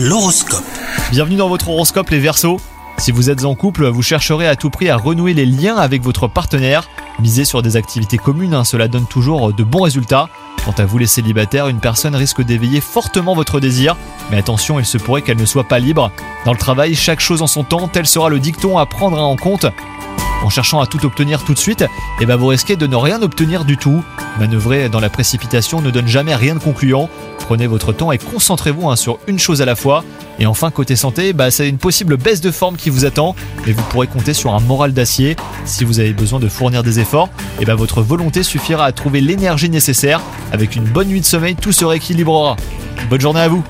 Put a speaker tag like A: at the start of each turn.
A: L'horoscope.
B: Bienvenue dans votre horoscope les Verseaux. Si vous êtes en couple, vous chercherez à tout prix à renouer les liens avec votre partenaire. Misez sur des activités communes, hein, cela donne toujours de bons résultats. Quant à vous les célibataires, une personne risque d'éveiller fortement votre désir, mais attention, il se pourrait qu'elle ne soit pas libre. Dans le travail, chaque chose en son temps, tel sera le dicton à prendre en compte. En cherchant à tout obtenir tout de suite, eh ben vous risquez de ne rien obtenir du tout. Manœuvrer dans la précipitation ne donne jamais rien de concluant. Prenez votre temps et concentrez-vous hein, sur une chose à la fois. Et enfin, côté santé, bah, c'est une possible baisse de forme qui vous attend, mais vous pourrez compter sur un moral d'acier. Si vous avez besoin de fournir des efforts, et bah, votre volonté suffira à trouver l'énergie nécessaire. Avec une bonne nuit de sommeil, tout se rééquilibrera. Bonne journée à vous